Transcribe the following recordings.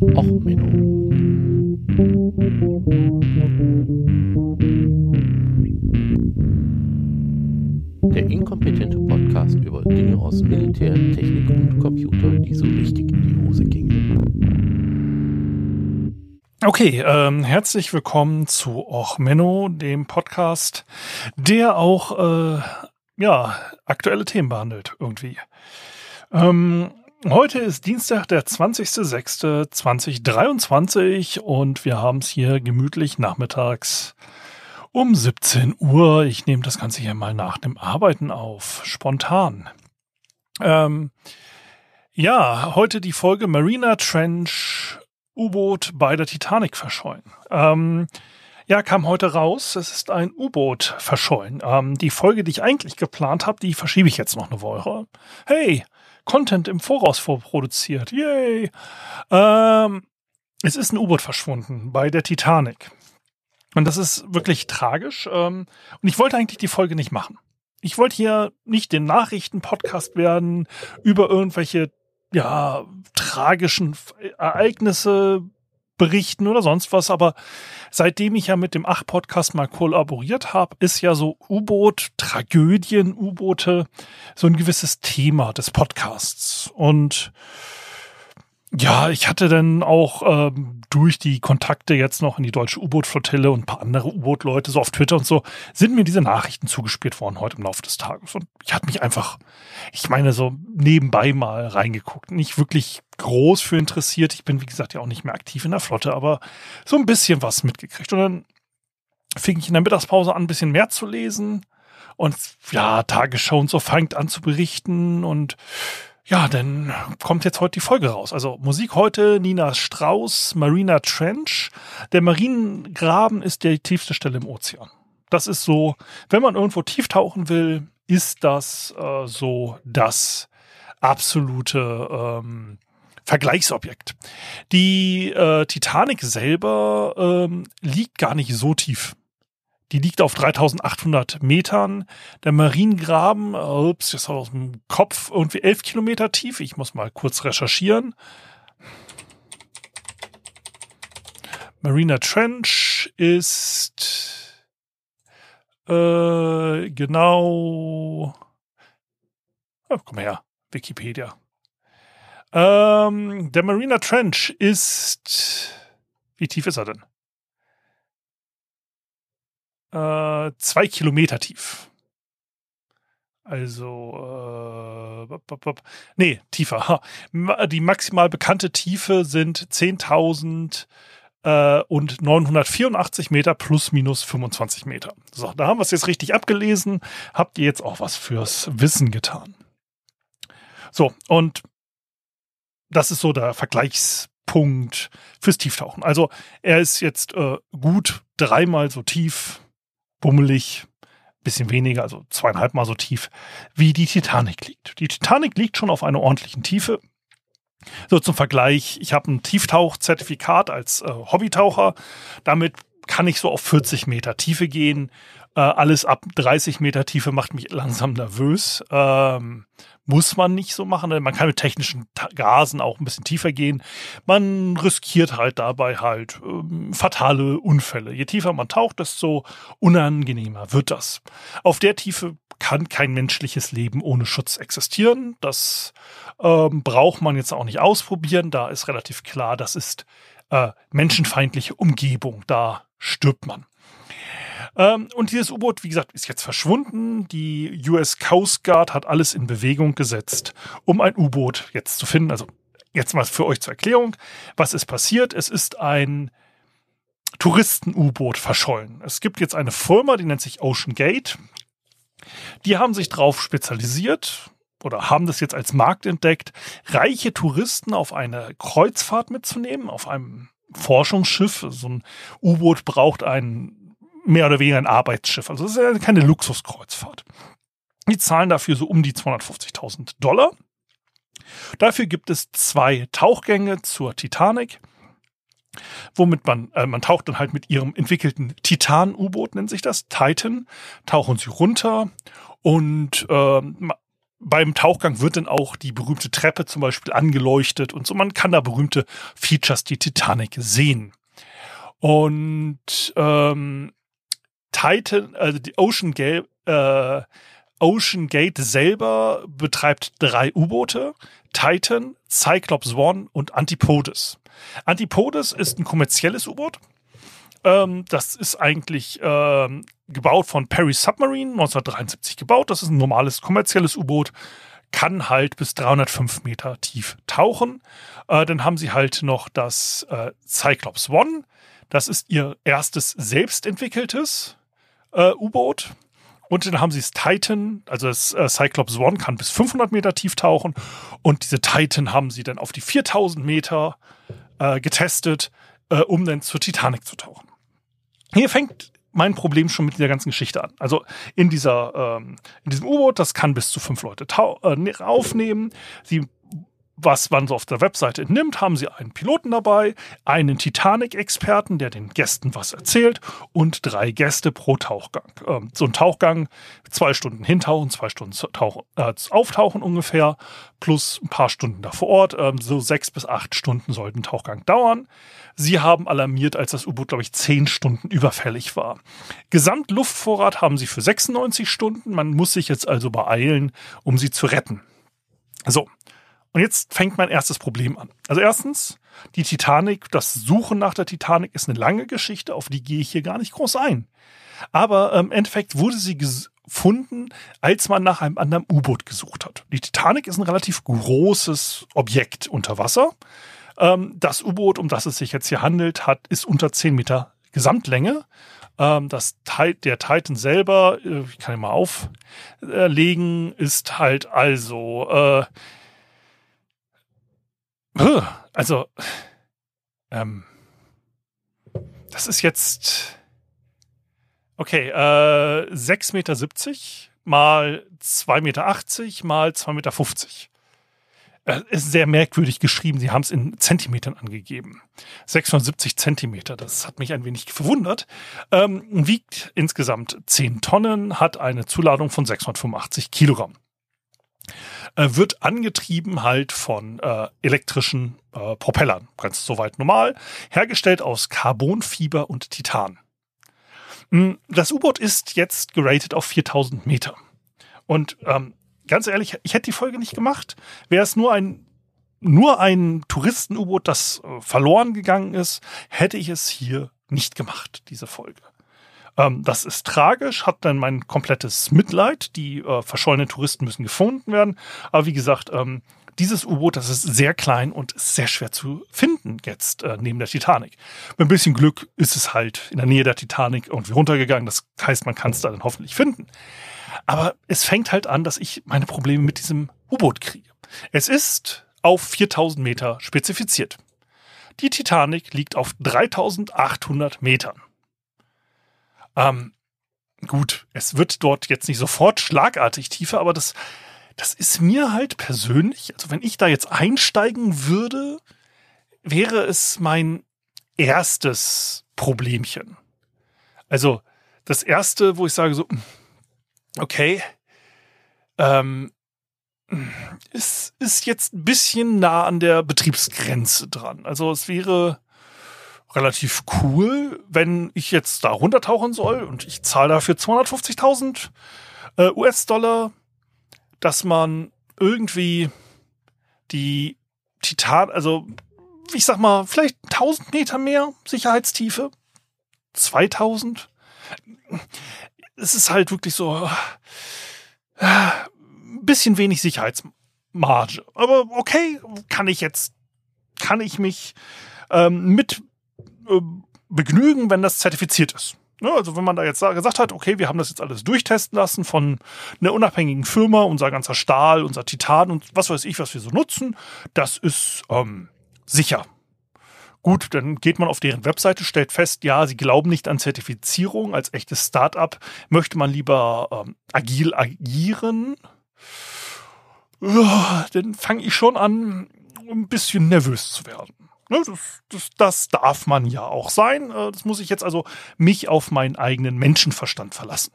Och, Menno. Der inkompetente Podcast über Dinge aus Militär, Technik und Computer, die so richtig in die Hose gingen. Okay, ähm, herzlich willkommen zu Och Menno, dem Podcast, der auch äh, ja aktuelle Themen behandelt irgendwie. Ähm, Heute ist Dienstag, der 20.06.2023 und wir haben es hier gemütlich nachmittags um 17 Uhr. Ich nehme das Ganze hier mal nach dem Arbeiten auf, spontan. Ähm, ja, heute die Folge Marina Trench U-Boot bei der Titanic verschollen. Ähm, ja, kam heute raus. Es ist ein U-Boot verschollen. Ähm, die Folge, die ich eigentlich geplant habe, die verschiebe ich jetzt noch eine Woche. Hey, Content im Voraus vorproduziert. Yay! Ähm, es ist ein U-Boot verschwunden bei der Titanic. Und das ist wirklich tragisch. Ähm, und ich wollte eigentlich die Folge nicht machen. Ich wollte hier nicht den Nachrichten-Podcast werden über irgendwelche, ja, tragischen Ereignisse berichten oder sonst was, aber seitdem ich ja mit dem Ach-Podcast mal kollaboriert habe, ist ja so U-Boot, Tragödien, U-Boote so ein gewisses Thema des Podcasts. Und ja, ich hatte dann auch ähm, durch die Kontakte jetzt noch in die deutsche U-Boot-Flottille und ein paar andere U-Boot-Leute so auf Twitter und so, sind mir diese Nachrichten zugespielt worden heute im Laufe des Tages. Und ich hatte mich einfach, ich meine, so nebenbei mal reingeguckt. Nicht wirklich groß für interessiert. Ich bin, wie gesagt, ja auch nicht mehr aktiv in der Flotte, aber so ein bisschen was mitgekriegt. Und dann fing ich in der Mittagspause an, ein bisschen mehr zu lesen. Und ja, Tagesschau und so fängt an zu berichten und ja, dann kommt jetzt heute die Folge raus. Also Musik heute Nina Strauss, Marina Trench. Der Mariengraben ist die tiefste Stelle im Ozean. Das ist so, wenn man irgendwo tief tauchen will, ist das äh, so das absolute ähm, Vergleichsobjekt. Die äh, Titanic selber ähm, liegt gar nicht so tief. Die liegt auf 3800 Metern. Der Mariengraben, ups, jetzt aus dem Kopf irgendwie 11 Kilometer tief. Ich muss mal kurz recherchieren. Marina Trench ist äh, genau. Oh, komm her, Wikipedia. Ähm, der Marina Trench ist. Wie tief ist er denn? Äh, zwei Kilometer tief. Also, äh, nee, tiefer. Die maximal bekannte Tiefe sind 10.000 äh, und 984 Meter plus minus 25 Meter. So, da haben wir es jetzt richtig abgelesen. Habt ihr jetzt auch was fürs Wissen getan? So, und das ist so der Vergleichspunkt fürs Tieftauchen. Also, er ist jetzt äh, gut dreimal so tief bummelig, bisschen weniger, also zweieinhalb Mal so tief, wie die Titanic liegt. Die Titanic liegt schon auf einer ordentlichen Tiefe. So zum Vergleich, ich habe ein Tieftauchzertifikat als äh, Hobbytaucher. Damit kann ich so auf 40 Meter Tiefe gehen. Äh, alles ab 30 Meter Tiefe macht mich langsam nervös. Ähm, muss man nicht so machen. Man kann mit technischen Gasen auch ein bisschen tiefer gehen. Man riskiert halt dabei halt ähm, fatale Unfälle. Je tiefer man taucht, desto unangenehmer wird das. Auf der Tiefe kann kein menschliches Leben ohne Schutz existieren. Das ähm, braucht man jetzt auch nicht ausprobieren. Da ist relativ klar, das ist äh, menschenfeindliche Umgebung. Da stirbt man. Ähm, und dieses U-Boot, wie gesagt, ist jetzt verschwunden. Die US Coast Guard hat alles in Bewegung gesetzt, um ein U-Boot jetzt zu finden. Also jetzt mal für euch zur Erklärung. Was ist passiert? Es ist ein Touristen-U-Boot verschollen. Es gibt jetzt eine Firma, die nennt sich Ocean Gate. Die haben sich darauf spezialisiert oder haben das jetzt als Markt entdeckt, reiche Touristen auf eine Kreuzfahrt mitzunehmen, auf einem Forschungsschiff. So ein U-Boot braucht einen mehr oder weniger ein Arbeitsschiff. Also es ist ja keine Luxuskreuzfahrt. Die zahlen dafür so um die 250.000 Dollar. Dafür gibt es zwei Tauchgänge zur Titanic, womit man, äh, man taucht dann halt mit ihrem entwickelten Titan-U-Boot, nennt sich das, Titan, tauchen sie runter und äh, beim Tauchgang wird dann auch die berühmte Treppe zum Beispiel angeleuchtet und so. Man kann da berühmte Features die Titanic sehen. Und ähm, Titan, also die Ocean Gate, äh, Ocean Gate selber betreibt drei U-Boote. Titan, Cyclops One und Antipodes. Antipodes ist ein kommerzielles U-Boot. Ähm, das ist eigentlich ähm, gebaut von Perry Submarine, 1973 gebaut. Das ist ein normales kommerzielles U-Boot. Kann halt bis 305 Meter tief tauchen. Äh, dann haben sie halt noch das äh, Cyclops One. Das ist ihr erstes selbstentwickeltes äh, U-Boot. Und dann haben sie das Titan, also das äh, Cyclops One kann bis 500 Meter tief tauchen. Und diese Titan haben sie dann auf die 4000 Meter äh, getestet, äh, um dann zur Titanic zu tauchen. Hier fängt mein Problem schon mit der ganzen Geschichte an. Also in dieser, ähm, in diesem U-Boot, das kann bis zu fünf Leute äh, aufnehmen. Sie was man so auf der Webseite entnimmt, haben sie einen Piloten dabei, einen Titanic-Experten, der den Gästen was erzählt und drei Gäste pro Tauchgang. Ähm, so ein Tauchgang, zwei Stunden hintauchen, zwei Stunden tauchen, äh, auftauchen ungefähr, plus ein paar Stunden da vor Ort. Ähm, so sechs bis acht Stunden sollten Tauchgang dauern. Sie haben alarmiert, als das U-Boot, glaube ich, zehn Stunden überfällig war. Gesamtluftvorrat haben sie für 96 Stunden. Man muss sich jetzt also beeilen, um sie zu retten. So, und jetzt fängt mein erstes Problem an. Also erstens, die Titanic, das Suchen nach der Titanic ist eine lange Geschichte, auf die gehe ich hier gar nicht groß ein. Aber ähm, im Endeffekt wurde sie gefunden, als man nach einem anderen U-Boot gesucht hat. Die Titanic ist ein relativ großes Objekt unter Wasser. Ähm, das U-Boot, um das es sich jetzt hier handelt, hat, ist unter 10 Meter Gesamtlänge. Ähm, das, der Titan selber, äh, ich kann ihn mal auflegen, ist halt also äh, also, ähm, das ist jetzt, okay, äh, 6,70 Meter mal 2,80 Meter mal 2,50 Meter. Äh, ist sehr merkwürdig geschrieben. Sie haben es in Zentimetern angegeben. 670 Zentimeter, das hat mich ein wenig verwundert. Ähm, wiegt insgesamt 10 Tonnen, hat eine Zuladung von 685 Kilogramm wird angetrieben halt von äh, elektrischen äh, Propellern. Ganz soweit normal. Hergestellt aus Carbonfiber und Titan. Hm, das U-Boot ist jetzt geratet auf 4000 Meter. Und ähm, ganz ehrlich, ich hätte die Folge nicht gemacht. Wäre es nur ein nur ein Touristen-U-Boot, das äh, verloren gegangen ist, hätte ich es hier nicht gemacht, diese Folge. Ähm, das ist tragisch, hat dann mein komplettes Mitleid. Die äh, verschollenen Touristen müssen gefunden werden. Aber wie gesagt, ähm, dieses U-Boot, das ist sehr klein und sehr schwer zu finden jetzt äh, neben der Titanic. Mit ein bisschen Glück ist es halt in der Nähe der Titanic irgendwie runtergegangen. Das heißt, man kann es da dann hoffentlich finden. Aber es fängt halt an, dass ich meine Probleme mit diesem U-Boot kriege. Es ist auf 4000 Meter spezifiziert. Die Titanic liegt auf 3800 Metern. Ähm, gut, es wird dort jetzt nicht sofort schlagartig tiefer, aber das, das ist mir halt persönlich, also wenn ich da jetzt einsteigen würde, wäre es mein erstes Problemchen. Also das erste, wo ich sage so, okay, ähm, ist, ist jetzt ein bisschen nah an der Betriebsgrenze dran. Also es wäre relativ cool, wenn ich jetzt da runtertauchen soll und ich zahle dafür 250.000 äh, US-Dollar, dass man irgendwie die Titan, also ich sag mal, vielleicht 1000 Meter mehr Sicherheitstiefe, 2000. Es ist halt wirklich so äh, ein bisschen wenig Sicherheitsmarge. Aber okay, kann ich jetzt, kann ich mich ähm, mit äh, begnügen, wenn das zertifiziert ist. Ne, also wenn man da jetzt gesagt hat, okay, wir haben das jetzt alles durchtesten lassen von einer unabhängigen Firma, unser ganzer Stahl, unser Titan und was weiß ich, was wir so nutzen, das ist ähm, sicher. Gut, dann geht man auf deren Webseite, stellt fest, ja, sie glauben nicht an Zertifizierung. Als echtes Startup möchte man lieber ähm, agil agieren. Dann fange ich schon an, ein bisschen nervös zu werden. Ne, das, das, das darf man ja auch sein. Äh, das muss ich jetzt also mich auf meinen eigenen Menschenverstand verlassen.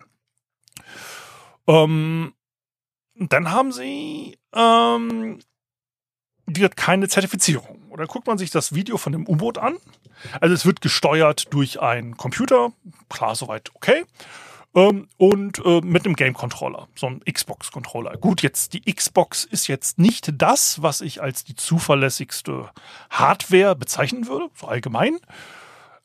Ähm, dann haben sie ähm, hat keine Zertifizierung. Oder guckt man sich das Video von dem U-Boot an. Also es wird gesteuert durch einen Computer, klar, soweit okay. Ähm, und äh, mit einem Game-Controller, so einem Xbox-Controller. Gut, jetzt die Xbox ist jetzt nicht das, was ich als die zuverlässigste Hardware bezeichnen würde, so allgemein.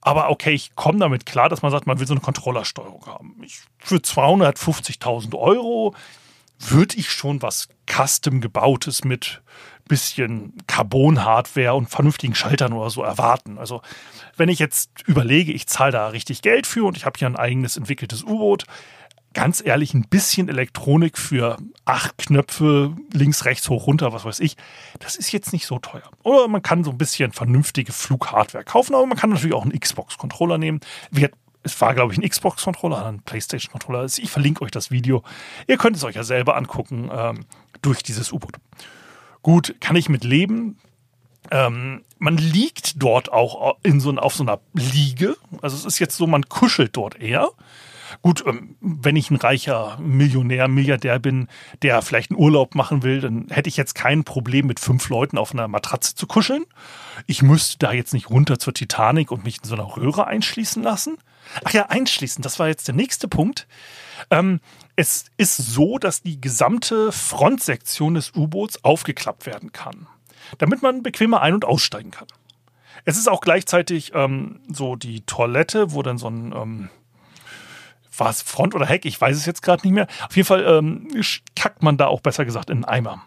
Aber okay, ich komme damit klar, dass man sagt, man will so eine Controllersteuerung haben. Ich, für 250.000 Euro würde ich schon was Custom gebautes mit bisschen Carbon-Hardware und vernünftigen Schaltern oder so erwarten. Also wenn ich jetzt überlege, ich zahle da richtig Geld für und ich habe hier ein eigenes entwickeltes U-Boot, ganz ehrlich, ein bisschen Elektronik für acht Knöpfe, links, rechts, hoch, runter, was weiß ich, das ist jetzt nicht so teuer. Oder man kann so ein bisschen vernünftige Flughardware kaufen, aber man kann natürlich auch einen Xbox-Controller nehmen. Es war, glaube ich, ein Xbox-Controller, ein PlayStation-Controller. Ich verlinke euch das Video. Ihr könnt es euch ja selber angucken ähm, durch dieses U-Boot. Gut, kann ich mit leben. Ähm, man liegt dort auch in so, auf so einer Liege. Also es ist jetzt so, man kuschelt dort eher. Gut, ähm, wenn ich ein reicher Millionär, Milliardär bin, der vielleicht einen Urlaub machen will, dann hätte ich jetzt kein Problem, mit fünf Leuten auf einer Matratze zu kuscheln. Ich müsste da jetzt nicht runter zur Titanic und mich in so einer Röhre einschließen lassen. Ach ja, einschließen, das war jetzt der nächste Punkt. Ähm, es ist so, dass die gesamte Frontsektion des U-Boots aufgeklappt werden kann, damit man bequemer ein- und aussteigen kann. Es ist auch gleichzeitig ähm, so die Toilette, wo dann so ein ähm, war es Front oder Heck, ich weiß es jetzt gerade nicht mehr. Auf jeden Fall ähm, kackt man da auch besser gesagt in einen Eimer.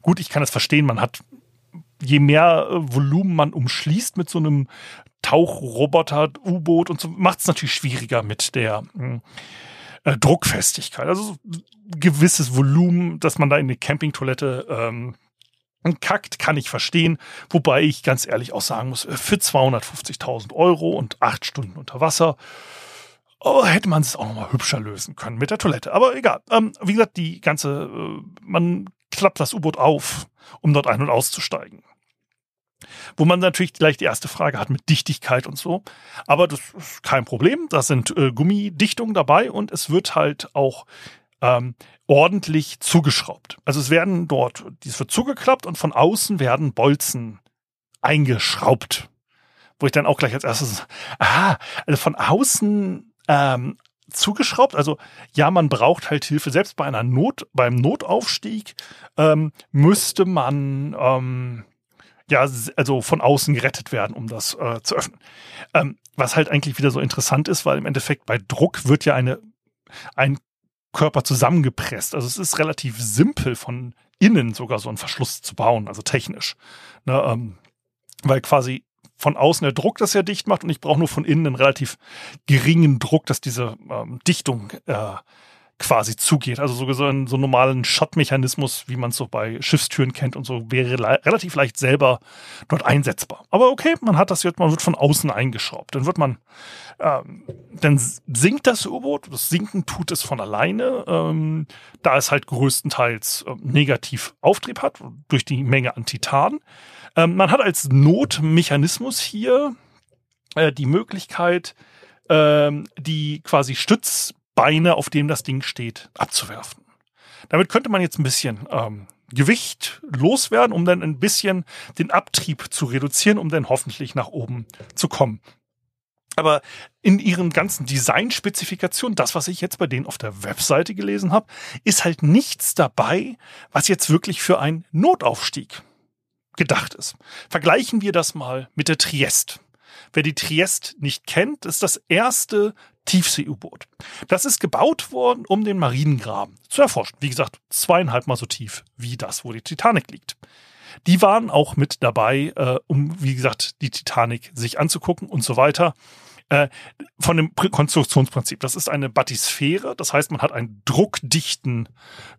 Gut, ich kann es verstehen, man hat je mehr äh, Volumen man umschließt mit so einem Tauchroboter, U-Boot und so, macht es natürlich schwieriger mit der hm, äh, Druckfestigkeit. Also gewisses Volumen, dass man da in die Campingtoilette ähm, kackt, kann ich verstehen. Wobei ich ganz ehrlich auch sagen muss, äh, für 250.000 Euro und acht Stunden unter Wasser oh, hätte man es auch noch mal hübscher lösen können mit der Toilette. Aber egal. Ähm, wie gesagt, die ganze, äh, man klappt das U-Boot auf, um dort ein- und auszusteigen. Wo man natürlich gleich die erste Frage hat mit Dichtigkeit und so. Aber das ist kein Problem. Da sind äh, Gummidichtungen dabei und es wird halt auch ähm, ordentlich zugeschraubt. Also es werden dort, dies wird zugeklappt und von außen werden Bolzen eingeschraubt. Wo ich dann auch gleich als erstes, ah, also von außen ähm, zugeschraubt. Also ja, man braucht halt Hilfe. Selbst bei einer Not, beim Notaufstieg ähm, müsste man ähm, ja, also von außen gerettet werden, um das äh, zu öffnen. Ähm, was halt eigentlich wieder so interessant ist, weil im Endeffekt bei Druck wird ja eine, ein Körper zusammengepresst. Also es ist relativ simpel von innen sogar so einen Verschluss zu bauen, also technisch. Ne, ähm, weil quasi von außen der Druck das ja dicht macht und ich brauche nur von innen einen relativ geringen Druck, dass diese ähm, Dichtung äh, quasi zugeht. Also so, so einen so normalen Schottmechanismus, wie man es so bei Schiffstüren kennt und so, wäre le relativ leicht selber dort einsetzbar. Aber okay, man hat das jetzt, man wird von außen eingeschraubt. Dann wird man, ähm, dann sinkt das U-Boot. Das Sinken tut es von alleine, ähm, da es halt größtenteils äh, negativ Auftrieb hat, durch die Menge an Titan. Ähm, man hat als Notmechanismus hier äh, die Möglichkeit, ähm, die quasi Stütz Beine, auf dem das Ding steht, abzuwerfen. Damit könnte man jetzt ein bisschen ähm, Gewicht loswerden, um dann ein bisschen den Abtrieb zu reduzieren, um dann hoffentlich nach oben zu kommen. Aber in ihren ganzen Design-Spezifikationen, das, was ich jetzt bei denen auf der Webseite gelesen habe, ist halt nichts dabei, was jetzt wirklich für einen Notaufstieg gedacht ist. Vergleichen wir das mal mit der Triest. Wer die Triest nicht kennt, ist das erste Tiefsee-U-Boot. Das ist gebaut worden, um den Mariengraben zu erforschen. Wie gesagt, zweieinhalb Mal so tief wie das, wo die Titanic liegt. Die waren auch mit dabei, äh, um, wie gesagt, die Titanic sich anzugucken und so weiter. Äh, von dem Konstruktionsprinzip. Das ist eine Batisphäre, das heißt, man hat einen druckdichten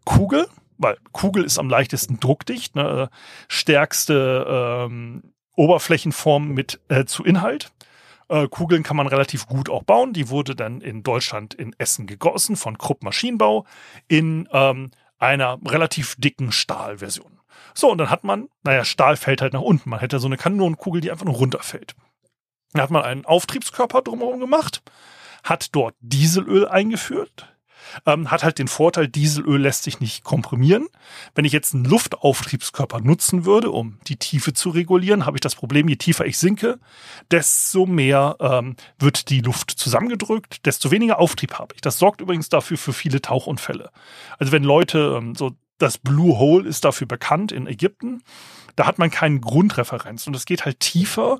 Kugel, weil Kugel ist am leichtesten druckdicht, ne? stärkste ähm, Oberflächenform mit äh, zu Inhalt. Äh, Kugeln kann man relativ gut auch bauen. Die wurde dann in Deutschland in Essen gegossen von Krupp Maschinenbau in ähm, einer relativ dicken Stahlversion. So, und dann hat man, naja, Stahl fällt halt nach unten. Man hätte so eine Kanonenkugel, die einfach nur runterfällt. Dann hat man einen Auftriebskörper drumherum gemacht, hat dort Dieselöl eingeführt, Ähm, hat halt den Vorteil, Dieselöl lässt sich nicht komprimieren. Wenn ich jetzt einen Luftauftriebskörper nutzen würde, um die Tiefe zu regulieren, habe ich das Problem, je tiefer ich sinke, desto mehr ähm, wird die Luft zusammengedrückt, desto weniger Auftrieb habe ich. Das sorgt übrigens dafür für viele Tauchunfälle. Also wenn Leute ähm, so das Blue Hole ist dafür bekannt in Ägypten. Da hat man keine Grundreferenz und es geht halt tiefer,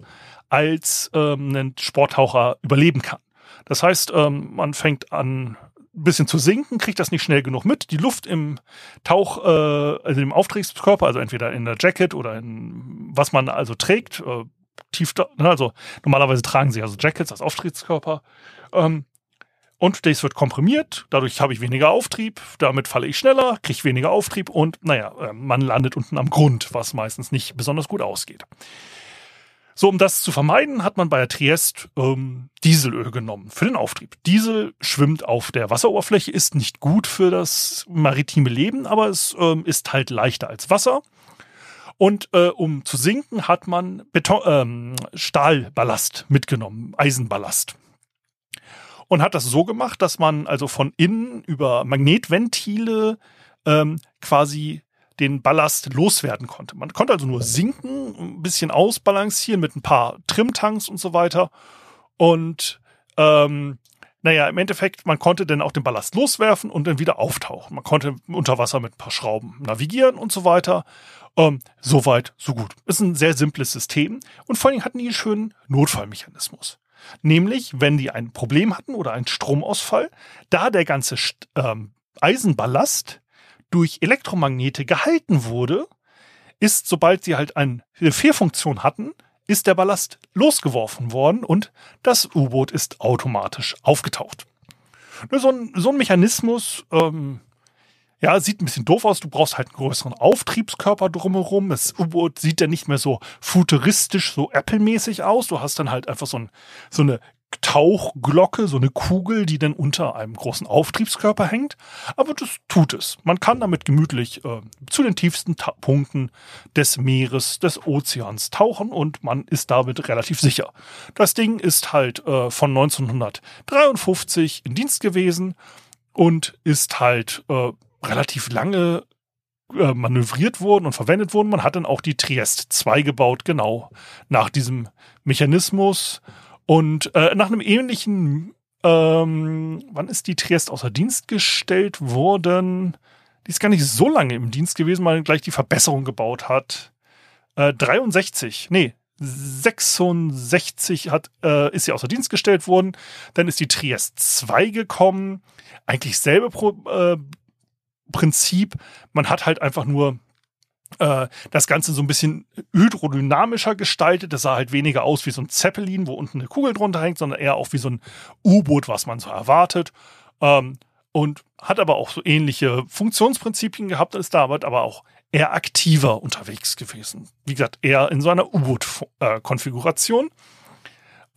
als ähm, ein Sporttaucher überleben kann. Das heißt, ähm, man fängt an ein bisschen zu sinken, kriegt das nicht schnell genug mit. Die Luft im Tauch, äh, also im Auftriebskörper, also entweder in der Jacket oder in was man also trägt, äh, tief, ne, also normalerweise tragen sie also Jackets als Auftriebskörper. Ähm, und das wird komprimiert, dadurch habe ich weniger Auftrieb, damit falle ich schneller, kriege weniger Auftrieb und naja, äh, man landet unten am Grund, was meistens nicht besonders gut ausgeht. So, um das zu vermeiden, hat man bei der Triest ähm, Dieselöl genommen für den Auftrieb. Diesel schwimmt auf der Wasseroberfläche, ist nicht gut für das maritime Leben, aber es ähm, ist halt leichter als Wasser. Und äh, um zu sinken, hat man Beton, ähm, Stahlballast mitgenommen, Eisenballast. Und hat das so gemacht, dass man also von innen über Magnetventile ähm, quasi den Ballast loswerden konnte. Man konnte also nur sinken, ein bisschen ausbalancieren mit ein paar Trimtanks und so weiter. Und ähm, naja, im Endeffekt, man konnte dann auch den Ballast loswerfen und dann wieder auftauchen. Man konnte unter Wasser mit ein paar Schrauben navigieren und so weiter. Ähm, so weit, so gut. Ist ein sehr simples System. Und vor allem hatten die einen schönen Notfallmechanismus. Nämlich, wenn die ein Problem hatten oder einen Stromausfall, da der ganze ähm, Eisenballast durch Elektromagnete gehalten wurde, ist, sobald sie halt eine Fehlfunktion hatten, ist der Ballast losgeworfen worden und das U-Boot ist automatisch aufgetaucht. So ein, so ein Mechanismus, ähm, ja, sieht ein bisschen doof aus. Du brauchst halt einen größeren Auftriebskörper drumherum. Das U-Boot sieht ja nicht mehr so futuristisch, so Apple-mäßig aus. Du hast dann halt einfach so, ein, so eine Tauchglocke, so eine Kugel, die dann unter einem großen Auftriebskörper hängt. Aber das tut es. Man kann damit gemütlich äh, zu den tiefsten Ta Punkten des Meeres, des Ozeans tauchen und man ist damit relativ sicher. Das Ding ist halt äh, von 1953 in Dienst gewesen und ist halt äh, relativ lange äh, manövriert worden und verwendet worden. Man hat dann auch die Triest 2 gebaut, genau nach diesem Mechanismus und äh, nach einem ähnlichen, ähm, wann ist die Triest außer Dienst gestellt worden? Die ist gar nicht so lange im Dienst gewesen, weil gleich die Verbesserung gebaut hat. Äh, 63, nee, 66 hat, äh, ist sie außer Dienst gestellt worden. Dann ist die Triest 2 gekommen. Eigentlich selbe Pro, äh, Prinzip. Man hat halt einfach nur äh, das Ganze so ein bisschen hydrodynamischer gestaltet. Das sah halt weniger aus wie so ein Zeppelin, wo unten eine Kugel drunter hängt, sondern eher auch wie so ein U-Boot, was man so erwartet. Ähm, und hat aber auch so ähnliche Funktionsprinzipien gehabt, ist damit aber auch eher aktiver unterwegs gewesen. Wie gesagt, eher in so einer U-Boot-Konfiguration.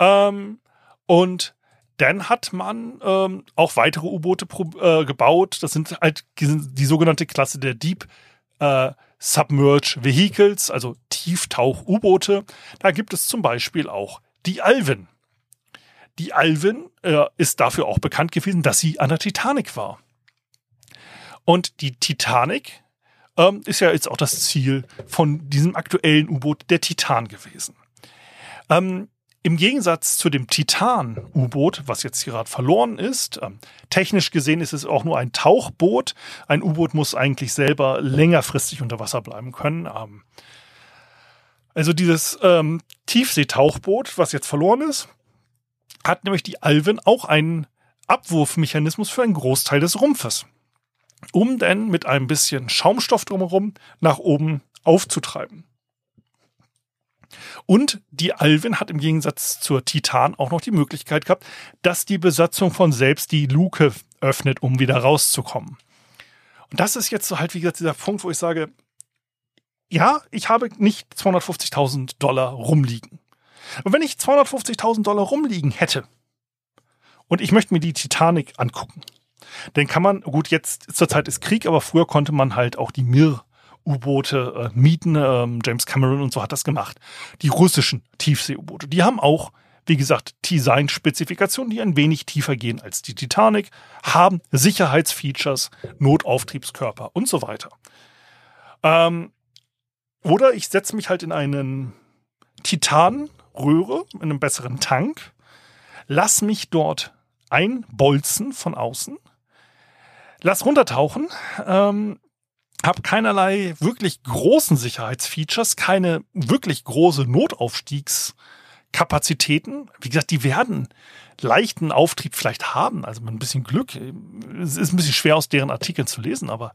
Ähm, und dann hat man ähm, auch weitere U-Boote äh, gebaut. Das sind halt die, die sogenannte Klasse der Deep äh, Submerge Vehicles, also Tieftauch-U-Boote. Da gibt es zum Beispiel auch die Alvin. Die Alvin äh, ist dafür auch bekannt gewesen, dass sie an der Titanic war. Und die Titanic ähm, ist ja jetzt auch das Ziel von diesem aktuellen U-Boot, der Titan gewesen. Ähm, im Gegensatz zu dem Titan-U-Boot, was jetzt gerade verloren ist, ähm, technisch gesehen ist es auch nur ein Tauchboot. Ein U-Boot muss eigentlich selber längerfristig unter Wasser bleiben können. Ähm, also dieses ähm, Tiefseetauchboot, was jetzt verloren ist, hat nämlich die Alvin auch einen Abwurfmechanismus für einen Großteil des Rumpfes, um dann mit ein bisschen Schaumstoff drumherum nach oben aufzutreiben. Und die Alvin hat im Gegensatz zur Titan auch noch die Möglichkeit gehabt, dass die Besatzung von selbst die Luke öffnet, um wieder rauszukommen. Und das ist jetzt so halt, wie gesagt, dieser Punkt, wo ich sage, ja, ich habe nicht 250.000 Dollar rumliegen. Und wenn ich 250.000 Dollar rumliegen hätte und ich möchte mir die Titanic angucken, dann kann man, gut, jetzt zurzeit ist Krieg, aber früher konnte man halt auch die Mir U-Boote äh, mieten. Ähm, James Cameron und so hat das gemacht. Die russischen Tiefsee-U-Boote, die haben auch wie gesagt, Design-Spezifikationen, die ein wenig tiefer gehen als die Titanic, haben Sicherheitsfeatures, Notauftriebskörper und so weiter. Ähm, oder ich setze mich halt in einen Titanröhre, in einem besseren Tank, lass mich dort einbolzen von außen, lass runtertauchen, ähm, habe keinerlei wirklich großen Sicherheitsfeatures, keine wirklich große Notaufstiegskapazitäten. Wie gesagt, die werden leichten Auftrieb vielleicht haben, also mit ein bisschen Glück. Es ist ein bisschen schwer aus deren Artikeln zu lesen, aber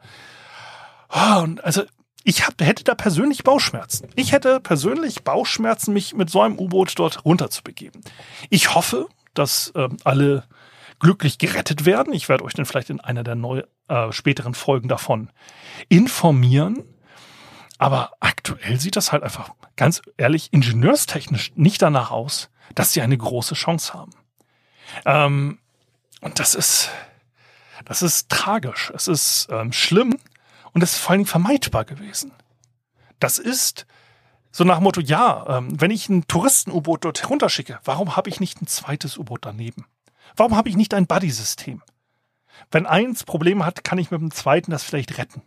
oh, also ich hab, hätte da persönlich Bauchschmerzen. Ich hätte persönlich Bauchschmerzen, mich mit so einem U-Boot dort runterzubegeben. Ich hoffe, dass äh, alle glücklich gerettet werden. Ich werde euch dann vielleicht in einer der neu, äh, späteren Folgen davon informieren. Aber aktuell sieht das halt einfach ganz ehrlich ingenieurstechnisch nicht danach aus, dass sie eine große Chance haben. Ähm, und das ist, das ist tragisch. Es ist ähm, schlimm und es ist vor allen Dingen vermeidbar gewesen. Das ist so nach Motto, ja, ähm, wenn ich ein Touristen-U-Boot dort herunterschicke, warum habe ich nicht ein zweites U-Boot daneben? Warum habe ich nicht ein Buddy-System? Wenn eins Probleme hat, kann ich mit dem zweiten das vielleicht retten.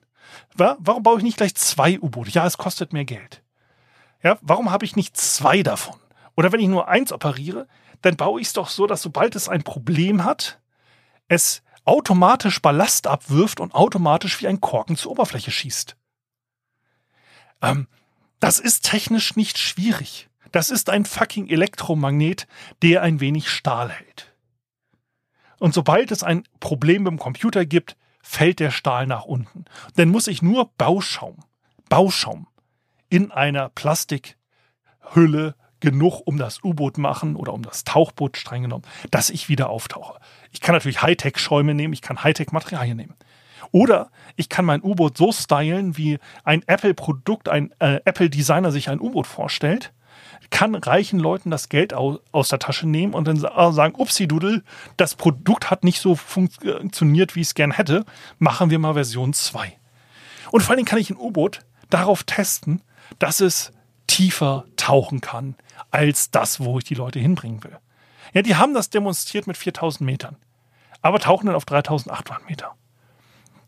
Warum baue ich nicht gleich zwei U-Boote? Ja, es kostet mehr Geld. Ja, warum habe ich nicht zwei davon? Oder wenn ich nur eins operiere, dann baue ich es doch so, dass sobald es ein Problem hat, es automatisch Ballast abwirft und automatisch wie ein Korken zur Oberfläche schießt. Ähm, das ist technisch nicht schwierig. Das ist ein fucking Elektromagnet, der ein wenig Stahl hält. Und sobald es ein Problem dem Computer gibt, fällt der Stahl nach unten. Dann muss ich nur Bauschaum, Bauschaum in einer Plastikhülle genug um das U-Boot machen oder um das Tauchboot streng genommen, dass ich wieder auftauche. Ich kann natürlich Hightech-Schäume nehmen, ich kann Hightech-Materialien nehmen. Oder ich kann mein U-Boot so stylen, wie ein Apple-Produkt, ein äh, Apple-Designer sich ein U-Boot vorstellt kann reichen Leuten das Geld aus der Tasche nehmen und dann äh, sagen, upsi-dudel, das Produkt hat nicht so funktioniert, wie ich es gern hätte, machen wir mal Version 2. Und vor Dingen kann ich ein U-Boot darauf testen, dass es tiefer tauchen kann, als das, wo ich die Leute hinbringen will. Ja, die haben das demonstriert mit 4000 Metern, aber tauchen dann auf 3800 Meter.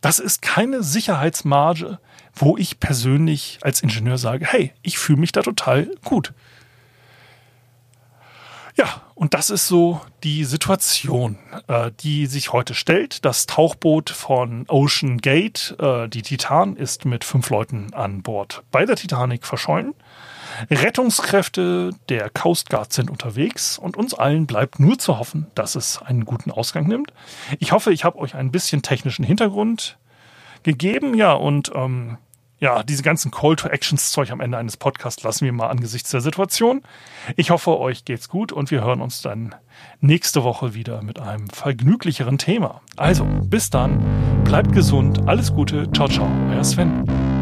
Das ist keine Sicherheitsmarge, wo ich persönlich als Ingenieur sage, hey, ich fühle mich da total gut. Ja, und das ist so die Situation, äh, die sich heute stellt. Das Tauchboot von Ocean Gate, äh, die Titan, ist mit fünf Leuten an Bord bei der Titanic verschollen. Rettungskräfte der Coast Guard sind unterwegs und uns allen bleibt nur zu hoffen, dass es einen guten Ausgang nimmt. Ich hoffe, ich habe euch ein bisschen technischen Hintergrund gegeben, ja, und ähm, ja, diese ganzen Call-to-Actions-Zeug am Ende eines Podcasts lassen wir mal angesichts der Situation. Ich hoffe, euch geht's gut und wir hören uns dann nächste Woche wieder mit einem vergnüglicheren Thema. Also, bis dann, bleibt gesund, alles Gute, ciao, ciao, euer Sven.